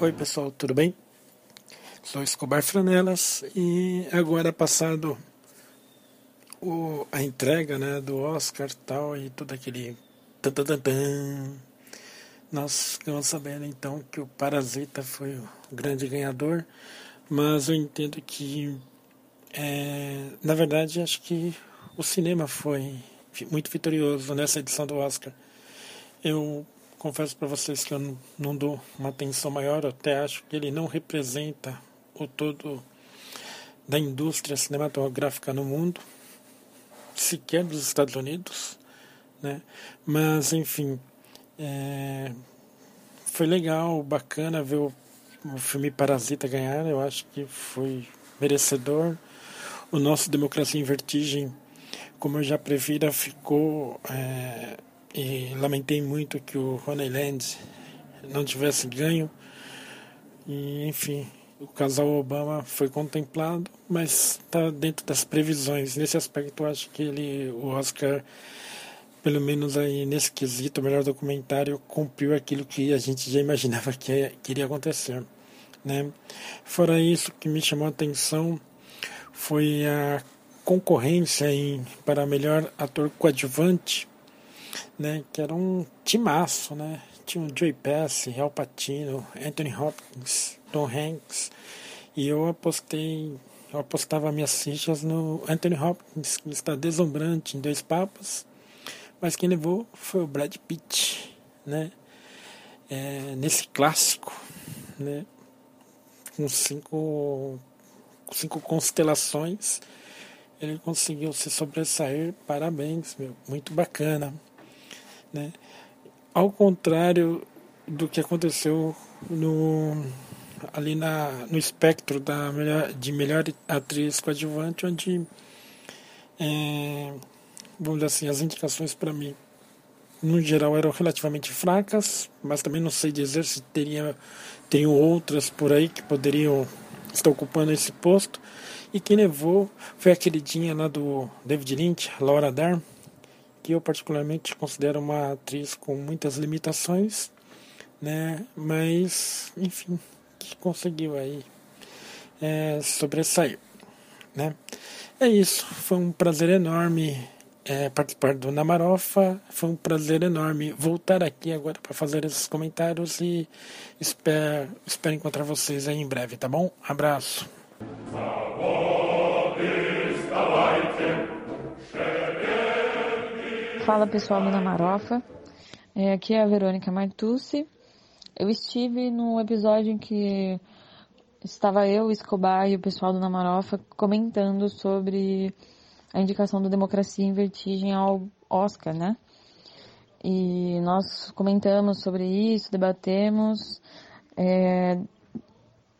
Oi pessoal, tudo bem? Sou Escobar Franelas e agora passado o, a entrega né, do Oscar tal e tudo aquele tan, nós ficamos sabendo então que o Parasita foi o grande ganhador, mas eu entendo que é, na verdade acho que o cinema foi muito vitorioso nessa edição do Oscar. Eu confesso para vocês que eu não, não dou uma atenção maior, eu até acho que ele não representa o todo da indústria cinematográfica no mundo, sequer dos Estados Unidos, né? Mas enfim, é, foi legal, bacana ver o, o filme Parasita ganhar, eu acho que foi merecedor. O nosso Democracia em Vertigem, como eu já previra, ficou é, e lamentei muito que o Honeyland não tivesse ganho. E, enfim, o casal Obama foi contemplado, mas está dentro das previsões. Nesse aspecto, eu acho que ele, o Oscar, pelo menos aí nesse quesito, o melhor documentário, cumpriu aquilo que a gente já imaginava que, que iria acontecer. Né? Fora isso, que me chamou a atenção foi a concorrência em, para melhor ator coadjuvante né, que era um timaço, né? Tinha o Joey Pass, Al Pacino, Anthony Hopkins, Tom Hanks, e eu apostei, eu apostava minhas fichas no Anthony Hopkins, que está deslumbrante em Dois Papas, mas quem levou foi o Brad Pitt, né? É, nesse clássico, né? Com cinco, cinco constelações, ele conseguiu se sobressair. Parabéns, meu, muito bacana. Né? Ao contrário do que aconteceu no, ali na, no espectro da melhor, de melhor atriz coadjuvante, onde, é, vamos dizer assim, as indicações para mim, no geral, eram relativamente fracas, mas também não sei dizer se teria tenho outras por aí que poderiam estar ocupando esse posto. E quem levou foi a queridinha lá do David Lynch, Laura Dern, que eu particularmente considero uma atriz com muitas limitações, né? Mas, enfim, que conseguiu aí é, sobressair, né? É isso, foi um prazer enorme é, participar do Namarofa, foi um prazer enorme voltar aqui agora para fazer esses comentários e espero, espero encontrar vocês aí em breve, tá bom? Abraço. Fala pessoal do Namarofa, é, aqui é a Verônica Martucci. Eu estive no episódio em que estava eu, Escobar e o pessoal do Namarofa comentando sobre a indicação do Democracia em Vertigem ao Oscar, né? E nós comentamos sobre isso, debatemos, é,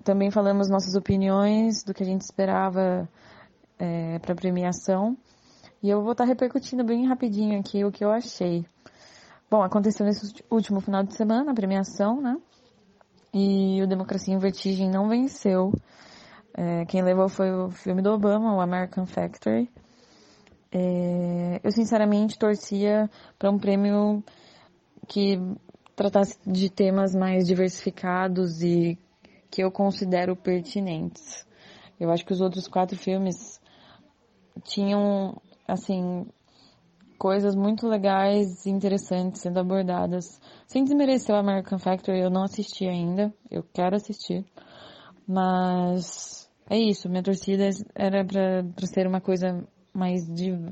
também falamos nossas opiniões do que a gente esperava é, para a premiação. E eu vou estar tá repercutindo bem rapidinho aqui o que eu achei. Bom, aconteceu nesse último final de semana a premiação, né? E o Democracia em Vertigem não venceu. É, quem levou foi o filme do Obama, o American Factory. É, eu sinceramente torcia para um prêmio que tratasse de temas mais diversificados e que eu considero pertinentes. Eu acho que os outros quatro filmes tinham assim, coisas muito legais e interessantes sendo abordadas. Sem desmerecer o American Factory, eu não assisti ainda, eu quero assistir. Mas é isso, minha torcida era para ser uma coisa mais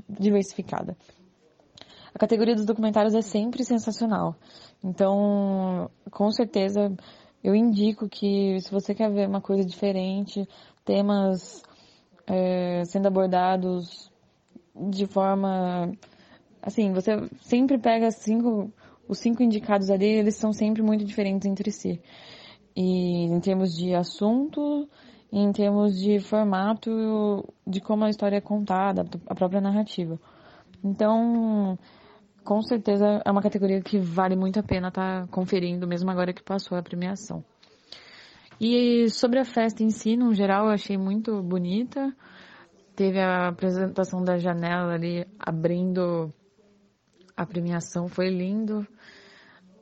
diversificada. A categoria dos documentários é sempre sensacional. Então, com certeza, eu indico que se você quer ver uma coisa diferente, temas é, sendo abordados de forma assim, você sempre pega cinco, os cinco indicados ali, eles são sempre muito diferentes entre si. E em termos de assunto, em termos de formato, de como a história é contada, a própria narrativa. Então, com certeza é uma categoria que vale muito a pena estar tá conferindo, mesmo agora que passou a premiação. E sobre a festa em si, no geral, eu achei muito bonita. Teve a apresentação da janela ali abrindo a premiação, foi lindo.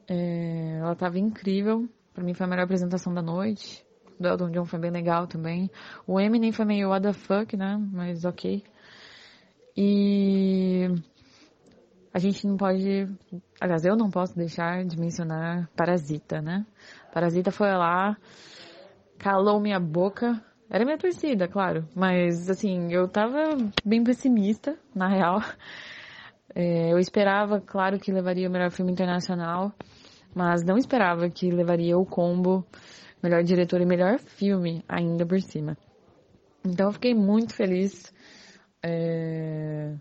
É, ela estava incrível. Pra mim foi a melhor apresentação da noite. Do Elton John foi bem legal também. O Eminem foi meio what the fuck, né? Mas ok. E a gente não pode, aliás, eu não posso deixar de mencionar Parasita, né? Parasita foi lá, calou minha boca. Era minha torcida, claro, mas assim, eu tava bem pessimista, na real. É, eu esperava, claro, que levaria o melhor filme internacional, mas não esperava que levaria o combo melhor diretor e melhor filme ainda por cima. Então eu fiquei muito feliz é,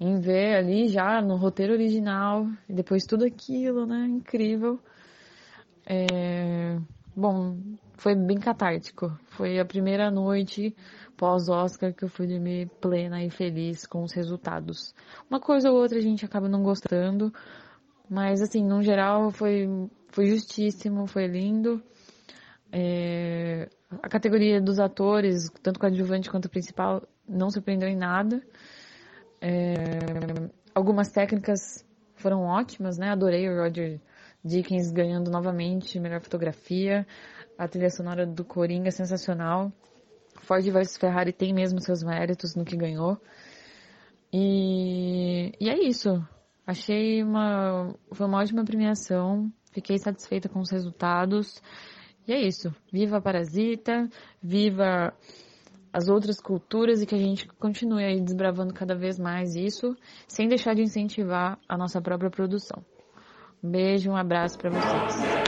em ver ali já no roteiro original e depois tudo aquilo, né? Incrível. É, bom, foi bem catártico. Foi a primeira noite pós-Oscar que eu fui dormir plena e feliz com os resultados. Uma coisa ou outra a gente acaba não gostando, mas assim, no geral foi, foi justíssimo, foi lindo. É, a categoria dos atores, tanto coadjuvante quanto principal, não surpreendeu em nada. É, algumas técnicas foram ótimas, né? Adorei o Roger Dickens ganhando novamente melhor fotografia. A trilha sonora do Coringa é sensacional. Ford vs Ferrari tem mesmo seus méritos no que ganhou. E, e é isso. Achei uma foi uma ótima premiação. Fiquei satisfeita com os resultados. E é isso. Viva Parasita, viva as outras culturas e que a gente continue aí desbravando cada vez mais isso, sem deixar de incentivar a nossa própria produção. Um beijo, um abraço para vocês.